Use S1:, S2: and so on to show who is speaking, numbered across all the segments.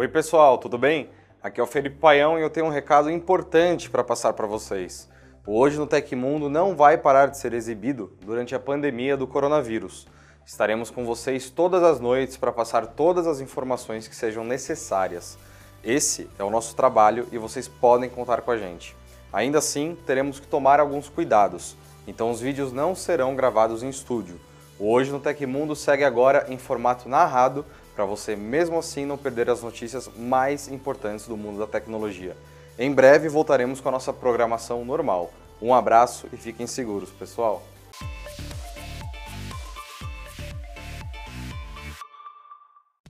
S1: Oi, pessoal, tudo bem? Aqui é o Felipe Paião e eu tenho um recado importante para passar para vocês. Hoje no Tecmundo não vai parar de ser exibido durante a pandemia do coronavírus. Estaremos com vocês todas as noites para passar todas as informações que sejam necessárias. Esse é o nosso trabalho e vocês podem contar com a gente. Ainda assim, teremos que tomar alguns cuidados, então os vídeos não serão gravados em estúdio. O Hoje no Tecmundo segue agora em formato narrado para você mesmo assim não perder as notícias mais importantes do mundo da tecnologia. Em breve voltaremos com a nossa programação normal. Um abraço e fiquem seguros, pessoal!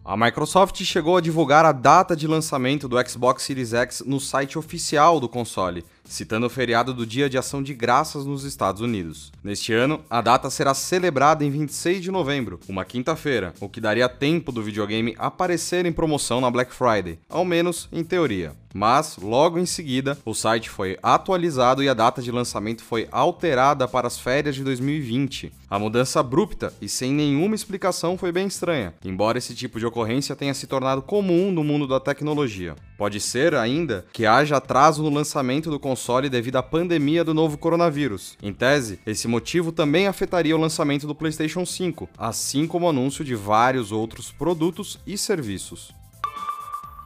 S1: A Microsoft chegou a divulgar a data de lançamento do Xbox Series X no site oficial do console, citando o feriado do Dia de Ação de Graças nos Estados Unidos. Neste ano, a data será celebrada em 26 de novembro, uma quinta-feira, o que daria tempo do videogame aparecer em promoção na Black Friday, ao menos em teoria. Mas, logo em seguida, o site foi atualizado e a data de lançamento foi alterada para as férias de 2020. A mudança abrupta e sem nenhuma explicação foi bem estranha, embora esse tipo de ocorrência tenha se tornado comum no mundo da tecnologia. Pode ser ainda que haja atraso no lançamento do console devido à pandemia do novo coronavírus. Em tese, esse motivo também afetaria o lançamento do PlayStation 5, assim como o anúncio de vários outros produtos e serviços.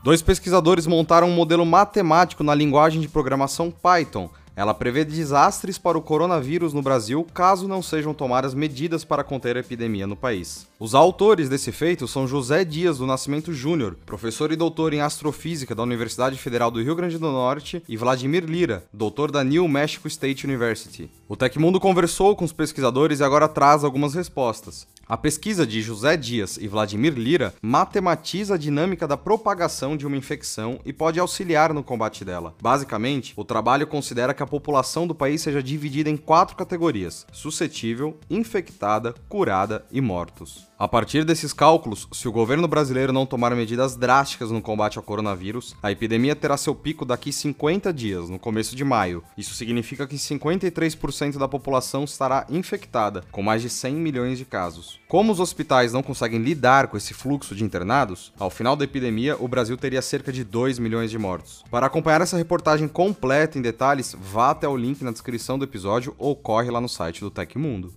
S1: Dois pesquisadores montaram um modelo matemático na linguagem de programação Python ela prevê desastres para o coronavírus no Brasil caso não sejam tomadas medidas para conter a epidemia no país. Os autores desse feito são José Dias do Nascimento Júnior, professor e doutor em astrofísica da Universidade Federal do Rio Grande do Norte, e Vladimir Lira, doutor da New Mexico State University. O Tecmundo conversou com os pesquisadores e agora traz algumas respostas. A pesquisa de José Dias e Vladimir Lira matematiza a dinâmica da propagação de uma infecção e pode auxiliar no combate dela. Basicamente, o trabalho considera que a população do país seja dividida em quatro categorias: suscetível, infectada, curada e mortos. A partir desses cálculos, se o governo brasileiro não tomar medidas drásticas no combate ao coronavírus, a epidemia terá seu pico daqui 50 dias, no começo de maio. Isso significa que 53% da população estará infectada, com mais de 100 milhões de casos. Como os hospitais não conseguem lidar com esse fluxo de internados, ao final da epidemia o Brasil teria cerca de 2 milhões de mortos. Para acompanhar essa reportagem completa em detalhes, vá até o link na descrição do episódio ou corre lá no site do Tecmundo.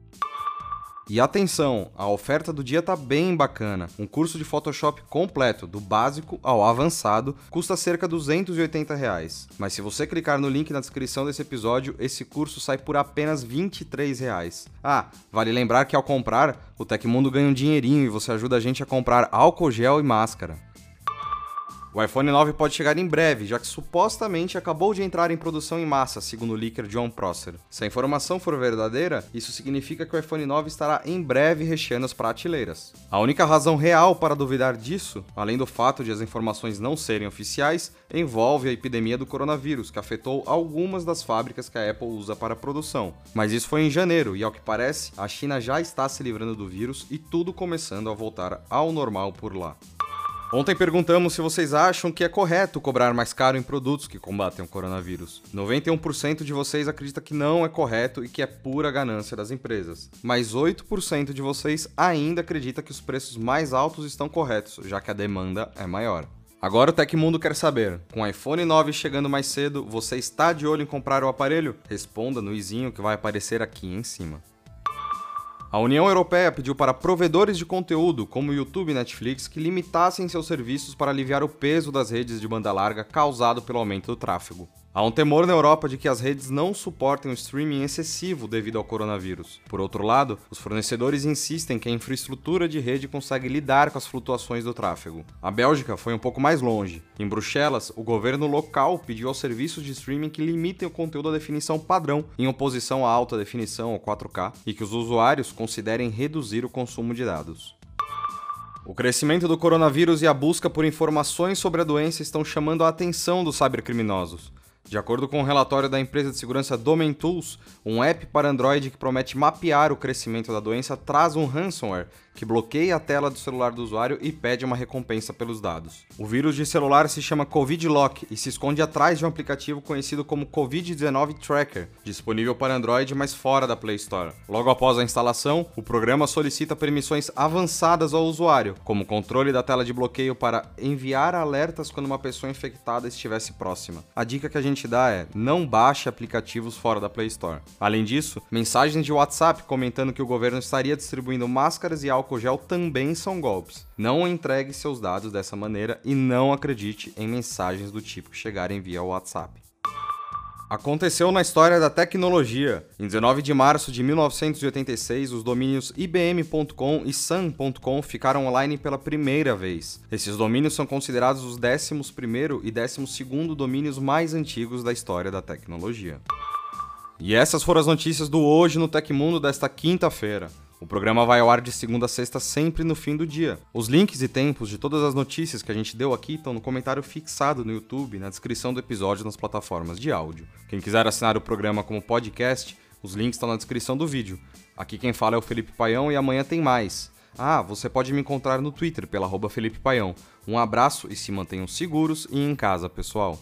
S1: E atenção, a oferta do dia tá bem bacana. Um curso de Photoshop completo, do básico ao avançado, custa cerca de 280 reais. Mas se você clicar no link na descrição desse episódio, esse curso sai por apenas 23 reais. Ah, vale lembrar que ao comprar, o Tecmundo ganha um dinheirinho e você ajuda a gente a comprar álcool gel e máscara. O iPhone 9 pode chegar em breve, já que supostamente acabou de entrar em produção em massa, segundo o leaker John Prosser. Se a informação for verdadeira, isso significa que o iPhone 9 estará em breve recheando as prateleiras. A única razão real para duvidar disso, além do fato de as informações não serem oficiais, envolve a epidemia do coronavírus, que afetou algumas das fábricas que a Apple usa para a produção. Mas isso foi em janeiro e, ao que parece, a China já está se livrando do vírus e tudo começando a voltar ao normal por lá. Ontem perguntamos se vocês acham que é correto cobrar mais caro em produtos que combatem o coronavírus. 91% de vocês acredita que não é correto e que é pura ganância das empresas. Mas 8% de vocês ainda acredita que os preços mais altos estão corretos, já que a demanda é maior. Agora o Tecmundo quer saber, com o iPhone 9 chegando mais cedo, você está de olho em comprar o aparelho? Responda no izinho que vai aparecer aqui em cima. A União Europeia pediu para provedores de conteúdo, como YouTube e Netflix, que limitassem seus serviços para aliviar o peso das redes de banda larga causado pelo aumento do tráfego. Há um temor na Europa de que as redes não suportem o streaming excessivo devido ao coronavírus. Por outro lado, os fornecedores insistem que a infraestrutura de rede consegue lidar com as flutuações do tráfego. A Bélgica foi um pouco mais longe. Em Bruxelas, o governo local pediu aos serviços de streaming que limitem o conteúdo à definição padrão, em oposição à alta definição ou 4K, e que os usuários considerem reduzir o consumo de dados. O crescimento do coronavírus e a busca por informações sobre a doença estão chamando a atenção dos cybercriminosos. De acordo com um relatório da empresa de segurança Domain Tools, um app para Android que promete mapear o crescimento da doença traz um ransomware que bloqueia a tela do celular do usuário e pede uma recompensa pelos dados. O vírus de celular se chama Covid Lock e se esconde atrás de um aplicativo conhecido como Covid-19 Tracker, disponível para Android, mas fora da Play Store. Logo após a instalação, o programa solicita permissões avançadas ao usuário, como controle da tela de bloqueio para enviar alertas quando uma pessoa infectada estivesse próxima. A dica que a gente dá é: não baixe aplicativos fora da Play Store. Além disso, mensagens de WhatsApp comentando que o governo estaria distribuindo máscaras e álcool gel também são golpes. Não entregue seus dados dessa maneira e não acredite em mensagens do tipo que chegarem via WhatsApp. Aconteceu na história da tecnologia. Em 19 de março de 1986, os domínios ibm.com e sun.com ficaram online pela primeira vez. Esses domínios são considerados os 11º e 12º domínios mais antigos da história da tecnologia. E essas foram as notícias do Hoje no Tecmundo desta quinta-feira. O programa vai ao ar de segunda a sexta, sempre no fim do dia. Os links e tempos de todas as notícias que a gente deu aqui estão no comentário fixado no YouTube, na descrição do episódio nas plataformas de áudio. Quem quiser assinar o programa como podcast, os links estão na descrição do vídeo. Aqui quem fala é o Felipe Paião e amanhã tem mais. Ah, você pode me encontrar no Twitter pela Felipe Paião. Um abraço e se mantenham seguros e em casa, pessoal.